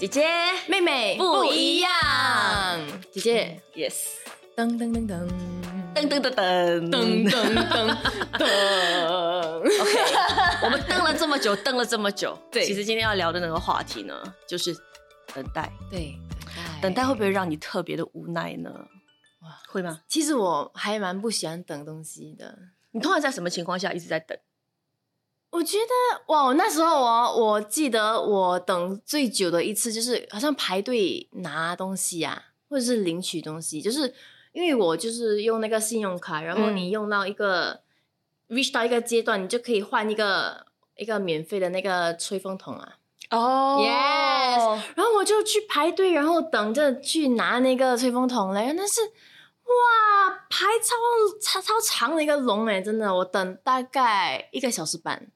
姐姐妹妹不一样，姐姐，yes，噔噔噔噔噔噔噔噔噔噔噔噔，OK，我们等了这么久，等了这么久，对其实今天要聊的那个话题呢，就是等待。对，等待会不会让你特别的无奈呢？哇会吗？其实我还蛮不喜欢等东西的。你通常在什么情况下一直在等？我觉得哇，那时候我我记得我等最久的一次就是好像排队拿东西啊，或者是领取东西，就是因为我就是用那个信用卡，然后嗯你用到一个、reach 到一个阶段，你就可以换一个一个免费的那个吹风筒啊。哦 Yes 然后我就去排队，然后等着去拿那个吹风筒嘞。但是哇，排超超超长的一个龙哎，真的，我等大概一个小时半，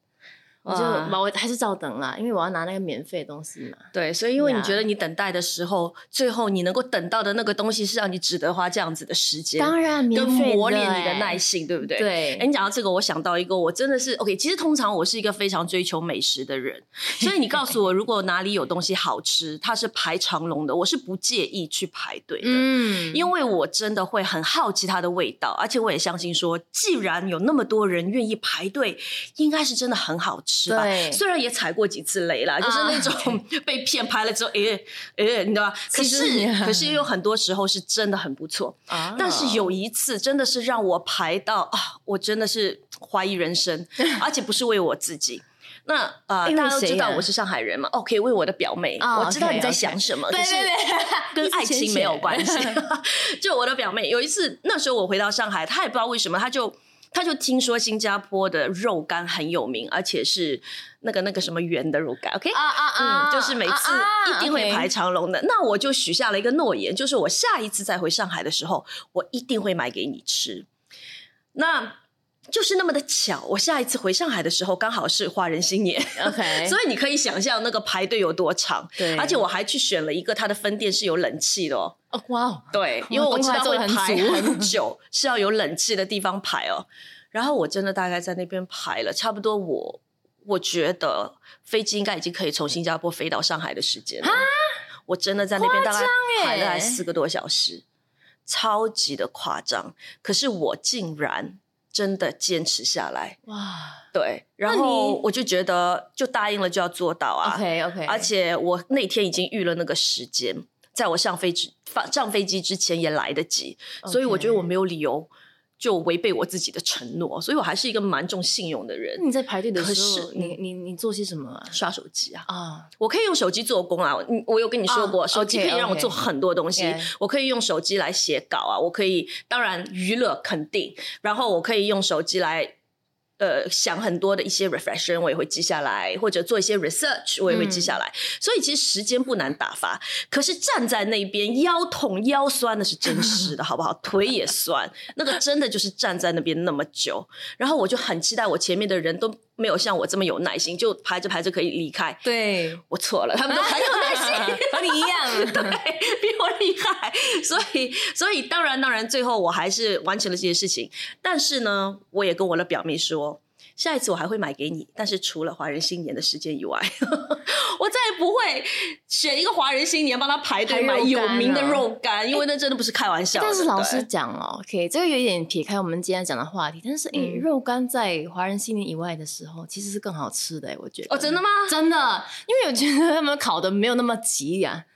我就还是照等啦，因为我要拿那个免费的东西嘛。对，所以因为你觉得你等待的时候，最后你能够等到的那个东西是让你值得花这样子的时间，当然，免跟费磨练你的哎耐性，对不对？对哎，你讲到这个，我想到一个，我真的是 OK。其实通常我是一个非常追求美食的人，所以你告诉我，如果哪里有东西好吃，它是排长龙的，我是不介意去排队的。嗯，因为我真的会很好奇它的味道，而且我也相信说，既然有那么多人愿意排队，应该是真的很好吃吧。对虽然也踩过几次雷啦，就是那种 被骗拍了之后，诶、诶、你知道吧？可是可是也有很多时候是真的很不错。啊但是有一次真的是让我排到啊，我真的是怀疑人生，而且不是为我自己。那呃，大家都知道我是上海人嘛，哦，可以为我的表妹，哦我知道你在想什么，对可是对对，跟爱情没有关系。就我的表妹有一次，那时候我回到上海，她也不知道为什么，她就她就听说新加坡的肉干很有名，而且是那个那个什么圆的肉干，OK。啊啊啊，嗯，就是每次一定会排长龙的。那我就许下了一个诺言，就是我下一次再回上海的时候，我一定会买给你吃。那就是那么的巧，我下一次回上海的时候刚好是华人新年 OK 所以你可以想象那个排队有多长。对而且我还去选了一个它的分店是有冷气的哦。哦哇哦，对，因为我知道会功课还排很久，是要有冷气的地方排哦。然后我真的大概在那边排了差不多我，我觉得飞机应该已经可以从新加坡飞到上海的时间了。我真的在那边大概欸排了四个多小时，超级的夸张。可是我竟然真的坚持下来，哇对，然后我就觉得就答应了就要做到啊。，OK OK，而且我那天已经预了那个时间，在我上飞机上飞机之前也来得及，所以我觉得我没有理由就违背我自己的承诺，所以我还是一个蛮重信用的人那。你在排队的时候，是你你你做些什么啊？刷手机啊，啊，我可以用手机做工啊。嗯我有跟你说过，啊手机可以让我做很多东西。我可以用手机来写稿啊，我可以当然娱乐肯定，然后我可以用手机来。呃，想很多的一些 reflection 我也会记下来，或者做一些 research 我也会记下来，所以其实时间不难打发。可是站在那边腰痛腰酸那是真实的，好不好？腿也酸，那个真的就是站在那边那么久，然后我就很期待我前面的人都没有像我这么有耐心，就排着排着可以离开。对，我错了，他们都很有耐你一样，对，比我厉害，所以，所以当然，当然，最后我还是完成了这件事情。但是呢，我也跟我的表妹说，下一次我还会买给你，但是除了华人新年的时间以外，我再也不会选一个华人新年帮他排队买有名的啊肉干，因为那真的不是开玩笑的。但是老师讲哦，OK，这个有一点撇开我们今天讲的话题，但是诶，嗯肉干在华人新年以外的时候，其实是更好吃的诶，我觉得。哦，真的吗？真的，因为我觉得他们烤的没有那么急呀、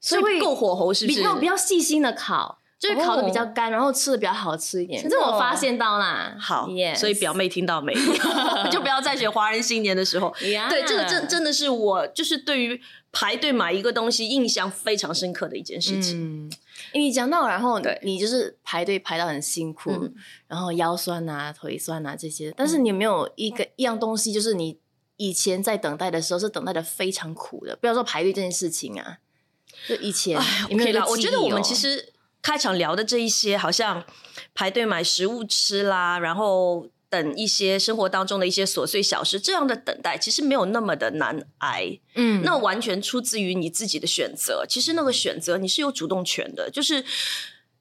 所以够火候是不是？比较比较细心的烤，就是烤的比较哦干，然后吃的比较好吃一点。真的哦这我发现到啦。好所以表妹听到没？就不要再选华人新年的时候。对，这个真真的是我就是对于排队买一个东西印象非常深刻的一件事情。嗯，你讲到，然后对你就是排队排到很辛苦，嗯然后腰酸啊、腿酸啊这些，但是你有没有一个一样东西，就是你以前在等待的时候是等待的非常苦的？不要说排队这件事情啊，就以前哎有没有我觉得我们哦其实开场聊的这一些，好像排队买食物吃啦，然后等一些生活当中的一些琐碎小事，这样的等待其实没有那么的难挨。嗯那完全出自于你自己的选择。其实那个选择你是有主动权的，就是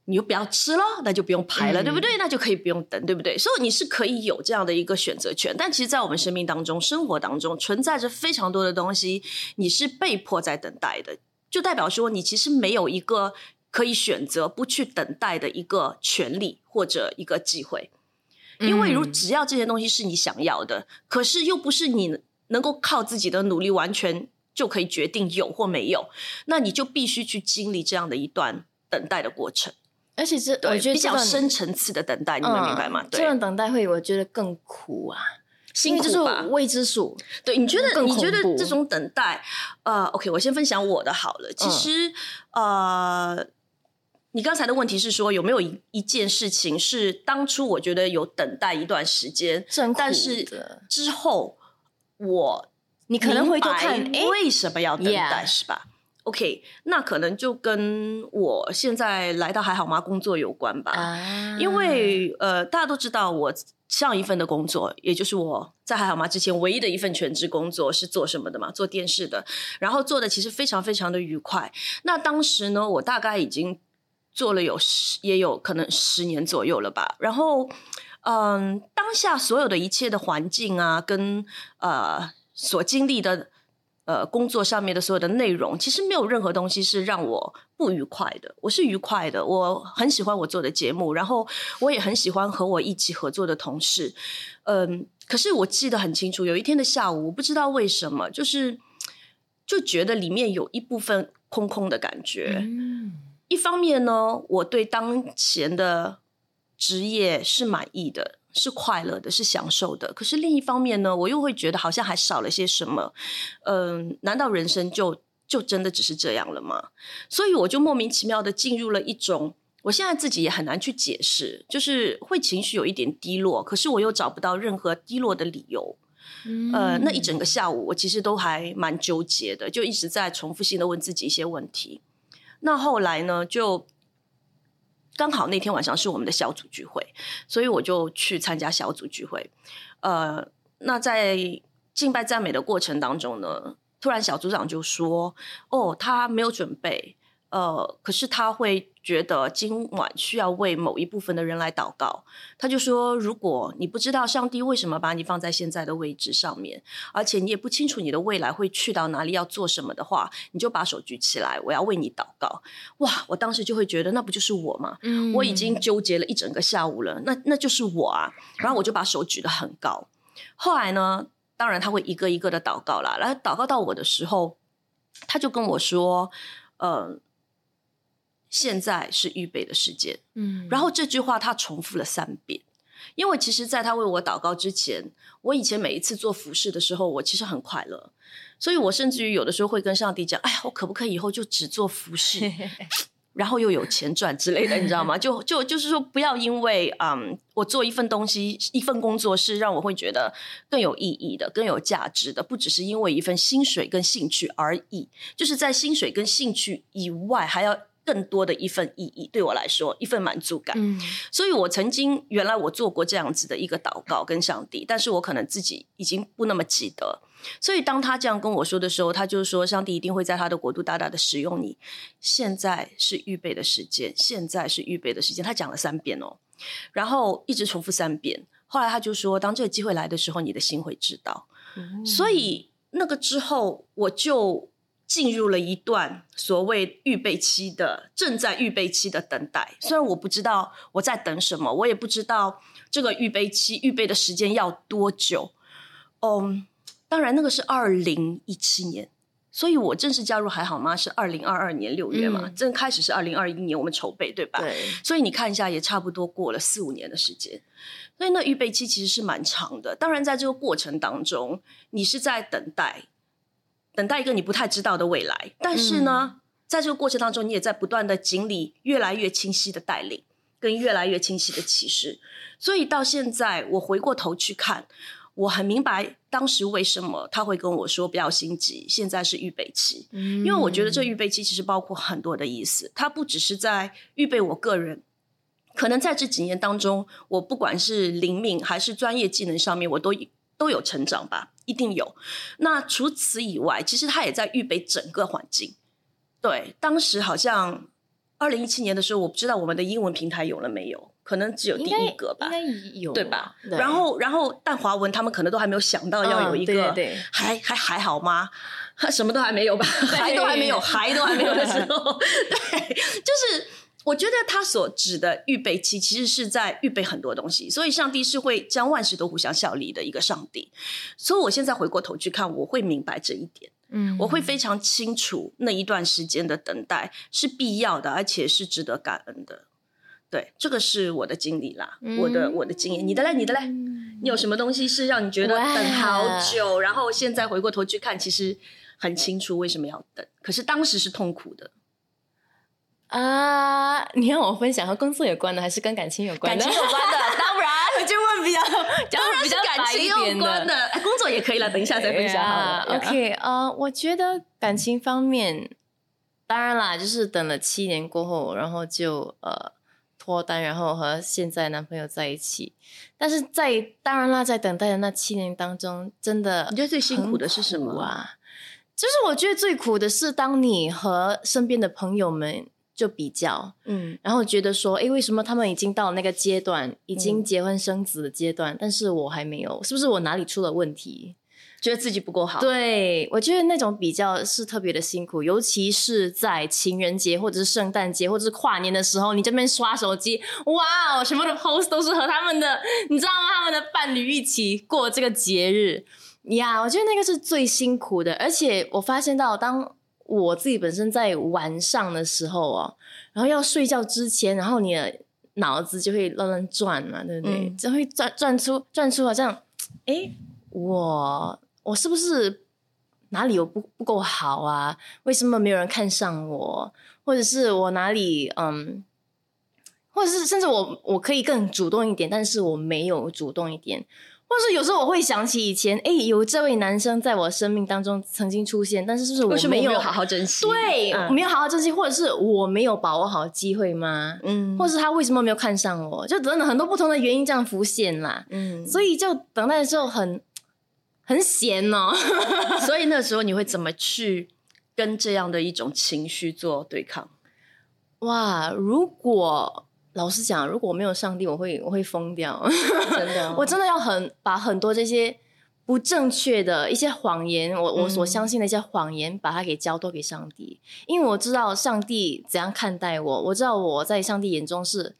你就不要吃了，那就不用排了，嗯对不对？那就可以不用等，对不对？所以你是可以有这样的一个选择权。但其实，在我们生命当中、生活当中，存在着非常多的东西，你是被迫在等待的。就代表说你其实没有一个可以选择不去等待的一个权利或者一个机会。因为如嗯只要这些东西是你想要的，可是又不是你能够靠自己的努力完全就可以决定有或没有，那你就必须去经历这样的一段等待的过程。而且这对，我觉得比较深层次的等待，你们明白吗？嗯这对，段等待会我觉得更苦啊，因辛为就是苦吧？未知数。对，你觉得你觉得这种等待，呃，OK，我先分享我的好了。其嗯实，呃，你刚才的问题是说有没有一一件事情是当初我觉得有等待一段时间，但是之后我你可能回头看，哎，为什么要等待是吧？OK，那可能就跟我现在来到还好吗工作有关吧。啊，因为呃，大家都知道我上一份的工作，也就是我在还好吗之前唯一的一份全职工作是做什么的嘛？做电视的，然后做的其实非常非常的愉快。那当时呢，我大概已经做了有十，也有可能十年左右了吧。然后，嗯，当下所有的一切的环境啊，跟呃所经历的。呃，工作上面的所有的内容，其实没有任何东西是让我不愉快的。我是愉快的，我很喜欢我做的节目，然后我也很喜欢和我一起合作的同事。嗯，可是我记得很清楚，有一天的下午，我不知道为什么，就是就觉得里面有一部分空空的感觉。一方面呢，我对当前的职业是满意的，是快乐的，是享受的。可是另一方面呢，我又会觉得好像还少了些什么。嗯、难道人生就就真的只是这样了吗？所以我就莫名其妙的进入了一种。我现在自己也很难去解释，就是会情绪有一点低落，可是我又找不到任何低落的理由。呃，那一整个下午我其实都还蛮纠结的，就一直在重复性的问自己一些问题。那后来呢，就刚好那天晚上是我们的小组聚会，所以我就去参加小组聚会。呃，那在敬拜赞美的过程当中呢，突然小组长就说：“哦，他没有准备，呃，可是他会觉得今晚需要为某一部分的人来祷告。他就说，如果你不知道上帝为什么把你放在现在的位置上面，而且你也不清楚你的未来会去到哪里，要做什么的话，你就把手举起来，我要为你祷告。哇，我当时就会觉得，那不就是我吗？嗯我已经纠结了一整个下午了，那那就是我啊。然后我就把手举得很高。后来呢，当然他会一个一个的祷告啦。然后祷告到我的时候，他就跟我说：“呃，现在是预备的时间。”嗯然后这句话他重复了三遍。因为其实，在他为我祷告之前，我以前每一次做服饰的时候，我其实很快乐，所以我甚至于有的时候会跟上帝讲：“哎呀，我可不可以以后就只做服饰？” 然后又有钱赚之类的，你知道吗？就就就是说，不要因为嗯，我做一份东西、一份工作是让我会觉得更有意义的、更有价值的，不只是因为一份薪水跟兴趣而已，就是在薪水跟兴趣以外，还要更多的一份意义。对我来说，一份满足感。嗯所以我曾经原来我做过这样子的一个祷告跟上帝，但是我可能自己已经不那么记得。所以当他这样跟我说的时候，他就说上帝一定会在他的国度大大的使用你。现在是预备的时间，现在是预备的时间。他讲了三遍哦，然后一直重复三遍。后来他就说，当这个机会来的时候，你的心会知道。所以那个之后，我就进入了一段所谓预备期的正在预备期的等待。虽然我不知道我在等什么，我也不知道这个预备期预备的时间要多久。嗯，当然那个是二零一七年。所以我正式加入还好吗？是二零二二年六月嘛，嗯正开始是二零二一年我们筹备对吧？对，所以你看一下，也差不多过了四五年的时间，所以那预备期其实是蛮长的。当然，在这个过程当中，你是在等待，等待一个你不太知道的未来。但是呢，在这个过程当中，你也在不断的经历越来越清晰的带领，跟越来越清晰的启示。所以到现在，我回过头去看，我很明白当时为什么他会跟我说不要心急，现在是预备期。因因为我觉得这预备期其实包括很多的意思，它不只是在预备我个人，可能在这几年当中，我不管是灵敏还是专业技能上面，我都都有成长吧，一定有。那除此以外，其实他也在预备整个环境。对，当时好像二零一七年的时候，我不知道我们的英文平台有了没有，可能只有第一个吧应。该有对吧？对然后，然后，但华文他们可能都还没有想到要有一个，嗯对对对还还还好吗？什么都还没有吧，还都还没有，还都还没有的时候，对，就是我觉得他所指的预备期，其实是在预备很多东西，所以上帝是会将万事都互相效力的一个上帝。所以我现在回过头去看，我会明白这一点，嗯，我会非常清楚那一段时间的等待是必要的，而且是值得感恩的。对，这个是我的经历啦，我的我的经验，你的嘞，你的嘞，你有什么东西是让你觉得等好久，然后现在回过头去看，其实很清楚为什么要等，可是当时是痛苦的啊！你让我分享和工作有关的，还是跟感情有关的？感情有关的，当然我就问比较，当然是感情有关的，工作也可以了，等一下再分享好了。OK，呃，我觉得感情方面，当然啦，就是等了七年过后，然后就呃。脱单，然后和现在男朋友在一起，但是在当然啦，在等待的那七年当中，真的你觉得最辛苦的是什么啊？就是我觉得最苦的是，当你和身边的朋友们就比较，嗯，然后觉得说，哎，为什么他们已经到那个阶段，已经结婚生子的阶段，但是我还没有，是不是我哪里出了问题？觉得自己不够好，对我觉得那种比较是特别的辛苦，尤其是在情人节或者是圣诞节或者是跨年的时候，你这边刷手机，哇哦，什么的 post 都是和他们的，你知道吗？他们的伴侣一起过这个节日呀，我觉得那个是最辛苦的。而且我发现到，当我自己本身在晚上的时候哦，然后要睡觉之前，然后你的脑子就会乱乱转嘛，对不对？就会转转出转出好像，哎，我。我是不是哪里有不不够好啊？为什么没有人看上我？或者是我哪里嗯，或者是甚至我我可以更主动一点，但是我没有主动一点，或者是有时候我会想起以前，哎，有这位男生在我生命当中曾经出现，但是是不是我没有好好珍惜？对，没有好好珍惜，或者是我没有把握好机会吗？嗯，或者是他为什么没有看上我？就等等很多不同的原因这样浮现啦。嗯，所以就等待的时候很。很闲哦，所以那时候你会 怎么去跟这样的一种情绪做对抗？哇，如果老实讲，如果我没有上帝，我会我会疯掉，真的，我真的要很把很多这些不正确的一些谎言，我我所相信的一些谎言，把它给交托给上帝，因为我知道上帝怎样看待我，我知道我在上帝眼中是。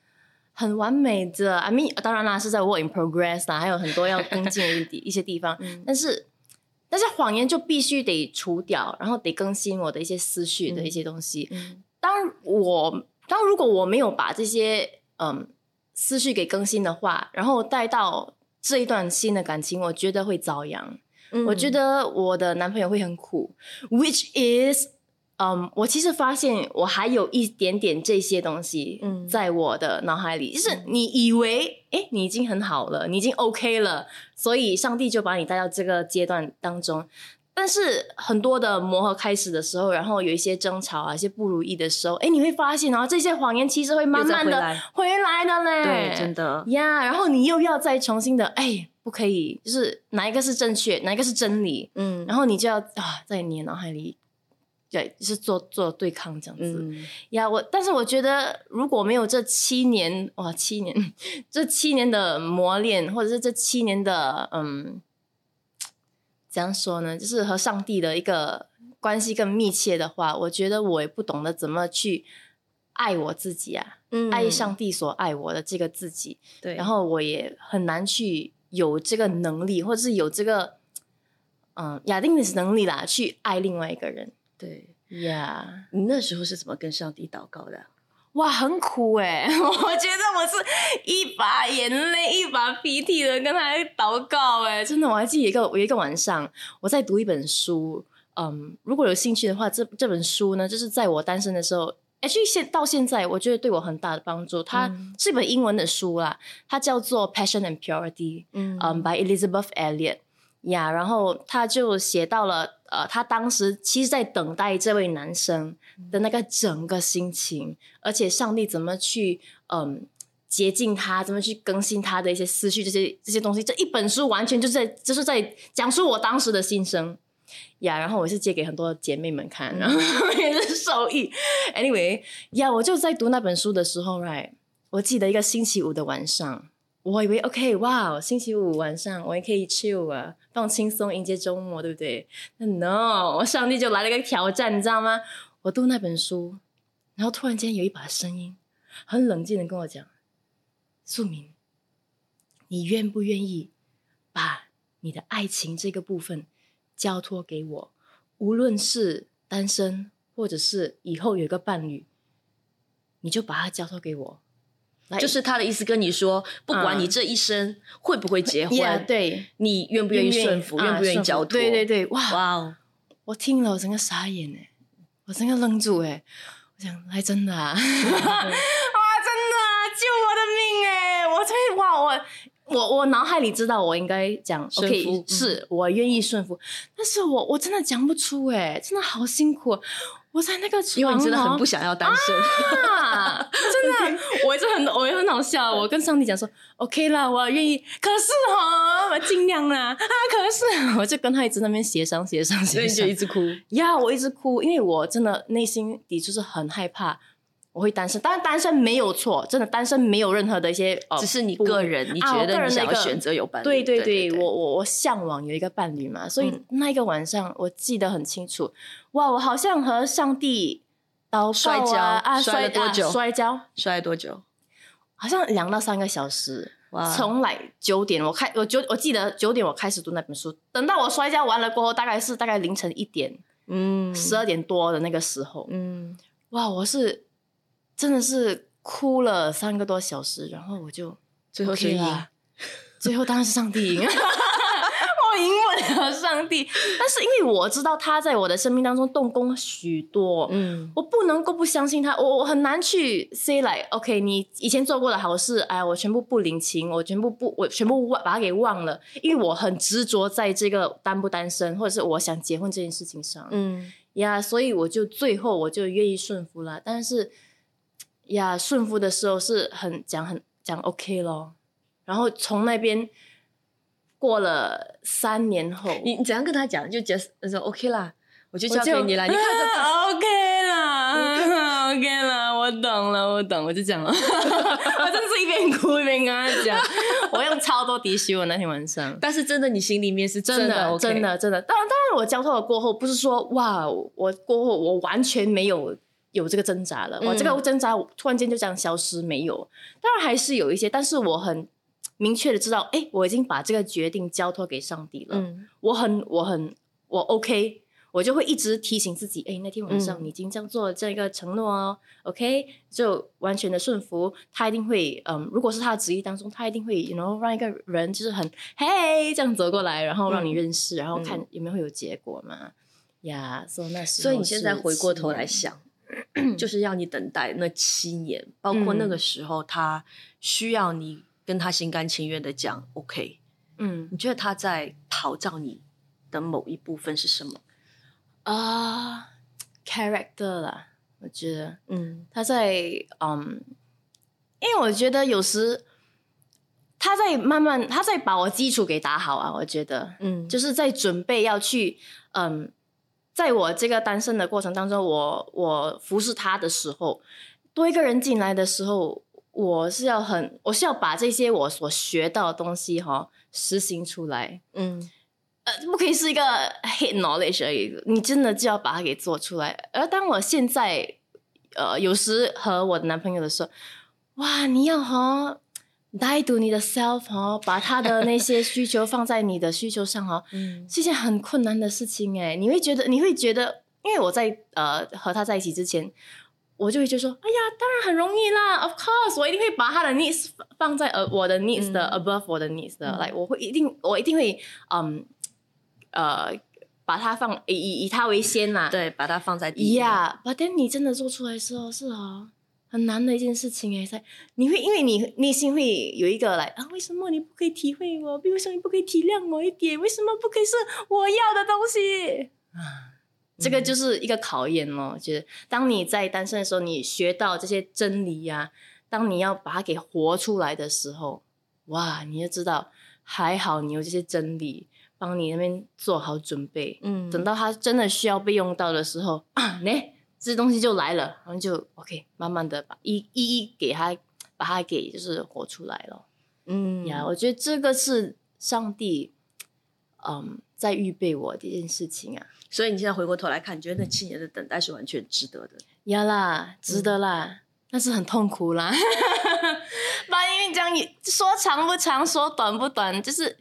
很完美的，I mean，当然啦，是在 work in progress 啦，还有很多要跟进的一 一些地方。但是，但是谎言就必须得除掉，然后得更新我的一些思绪的一些东西。当我当如果我没有把这些嗯思绪给更新的话，然后带到这一段新的感情，我觉得会遭殃。我觉得我的男朋友会很苦，which is。嗯，我其实发现我还有一点点这些东西在我的脑海里，就是你以为哎，你已经很好了，你已经 OK 了，所以上帝就把你带到这个阶段当中。但是很多的磨合开始的时候，然后有一些争吵啊，一些不如意的时候，哎，你会发现，然后这些谎言其实会慢慢的回来的嘞，对，真的呀。然后你又要再重新的，哎，不可以，就是哪一个是正确，哪一个是真理，嗯，然后你就要啊，在你的脑海里。对，是做做对抗这样子呀。我但是我觉得，如果没有这七年哇，七年 这七年的磨练，或者是这七年的嗯，怎样说呢？就是和上帝的一个关系更密切的话，我觉得我也不懂得怎么去爱我自己啊，爱上帝所爱我的这个自己。对，然后我也很难去有这个能力，或者是有这个嗯亚定的能力啦，去爱另外一个人。对呀，你那时候是怎么跟上帝祷告的？哇，很苦哎！我觉得我是一把眼泪一把鼻涕的跟他祷告哎，真的，我还记得一个有一个晚上，我在读一本书，嗯，如果有兴趣的话，这这本书呢，就是在我单身的时候，哎，现到现在，我觉得对我很大的帮助。它是一本英文的书啦，它叫做《Passion and Purity》，嗯，by Elizabeth Elliot。呀，然后他就写到了，呃，他当时其实，在等待这位男生的那个整个心情，而且上帝怎么去，嗯，接近他，怎么去更新他的一些思绪，这些这些东西，这一本书完全就是在就是在讲述我当时的心声呀。然后我是借给很多姐妹们看，然后也是受益。Anyway，呀，我就在读那本书的时候，right，我记得一个星期五的晚上。我以为 OK，哇，星期五晚上我也可以 chill 啊，放轻松迎接周末，对不对？no，我上帝就来了个挑战，你知道吗？我读那本书，然后突然间有一把声音很冷静的跟我讲：“素明，你愿不愿意把你的爱情这个部分交托给我？无论是单身，或者是以后有一个伴侣，你就把它交托给我。”就是他的意思跟你说，不管你这一生会不会结婚，对，你愿不愿意顺服，愿不愿意交托？对对对，哇哇哦！我听了我整个傻眼哎，我整个愣住哎，我想还真的啊，哇真的啊救我的命哎！我这哇我我我脑海里知道我应该讲顺服，是我愿意顺服，但是我我真的讲不出哎，真的好辛苦。我在那个因为你真的很不想要单身，真的，我一直很我也很好笑。我跟上帝讲说，OK 啦，我愿意。可是哈，我尽量啦啊！可是 我就跟他一直那边协商协商协商，就一直哭呀，我一直哭，因为我真的内心底就是很害怕。我会单身，当然单身没有错，真的单身没有任何的一些，只是你个人你觉得你想要选择有伴侣。对对对，我我我向往有一个伴侣嘛，所以那一个晚上我记得很清楚。哇，我好像和上帝祷摔跤啊，摔了多久？摔跤摔了多久？好像两到三个小时。哇，从来九点我开我九我记得九点我开始读那本书，等到我摔跤完了过后，大概是大概凌晨一点，嗯，十二点多的那个时候，嗯，哇，我是。真的是哭了三个多小时，然后我就最后谁赢？最后当然是上帝赢，我赢不了上帝。但是因为我知道他在我的生命当中动工许多，嗯，我不能够不相信他，我我很难去 say like OK，你以前做过的好事，哎呀，我全部不领情，我全部不，我全部忘把它给忘了，因为我很执着在这个单不单身，或者是我想结婚这件事情上，嗯呀，所以我就最后我就愿意顺服了，但是。呀，顺服的时候是很讲很讲 OK 咯，然后从那边过了三年后，你你怎样跟他讲？就 just 说 OK 啦，我就交给你了。你看这 OK 啦，OK 啦，我懂了，我懂，我就讲了。我真是一边哭一边跟他讲，我用超多滴血。我那天晚上，但是真的，你心里面是真的，真的，真的。当然，当然，我交托了过后，不是说哇，我过后我完全没有。有这个挣扎了，我这个挣扎突然间就这样消失没有？当然还是有一些，但是我很明确的知道，哎，我已经把这个决定交托给上帝了。嗯，我很我很我 OK，我就会一直提醒自己，哎，那天晚上你已经这样做了这一个承诺哦，OK，就完全的顺服，他一定会，嗯，如果是他的旨意当中，他一定会，然后让一个人就是很嘿这样走过来，然后让你认识，然后看有没有会有结果嘛？呀，所以那时候，所以你现在回过头来想。就是要你等待那七年，包括那个时候，他需要你跟他心甘情愿的讲 OK。嗯，你觉得他在讨教你的某一部分是什么啊？Character 啦，我觉得，嗯，他在，嗯，因为我觉得有时他在慢慢，他在把我基础给打好啊。我觉得，嗯，就是在准备要去，嗯。在我这个单身的过程当中，我我服侍他的时候，多一个人进来的时候，我是要很，我是要把这些我所学到的东西哈实行出来。嗯，呃，不可以是一个 hit knowledge 而已，你真的就要把它给做出来。而当我现在，呃，有时和我的男朋友的时候，哇，你要哈。带读你的 self 哦，把他的那些需求放在你的需求上哦，是一件很困难的事情哎。你会觉得，你会觉得，因为我在呃和他在一起之前，我就会觉得说，哎呀，当然很容易啦，of course，我一定会把他的 needs 放在呃我的 needs 的 above 我的 needs 的，来，我会一定我一定会嗯呃把它放以以他为先啦，对，把它放在第一。呀，把等你真的做出来的时候，是啊。很难的一件事情哎，在你会因为你内心会有一个来啊，为什么你不可以体会我？为什么你不可以体谅我一点？为什么不可以是我要的东西啊？这个就是一个考验哦。就是当你在单身的时候，你学到这些真理呀，当你要把它给活出来的时候，哇，你就知道还好你有这些真理帮你那边做好准备。嗯，等到他真的需要被用到的时候啊，呢。这东西就来了，然后就 OK，慢慢的把一一一给他，把它给就是活出来了。嗯呀，我觉得这个是上帝，嗯，在预备我的一件事情啊。所以你现在回过头来看，你觉得那七年的等待是完全值得的。呀啦，值得啦，但是很痛苦啦。把因为这样也说长不长，说短不短，就是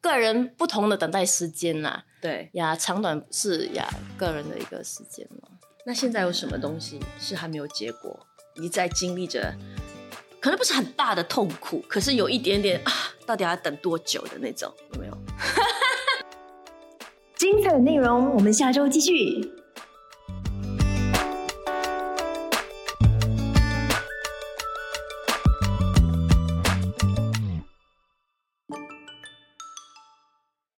个人不同的等待时间啦。对，呀，长短是呀个人的一个时间嘛。那现在有什么东西是还没有结果？你在经历着，可能不是很大的痛苦，可是有一点点啊，到底要等多久的那种，有没有？精彩的内容，我们下周继续。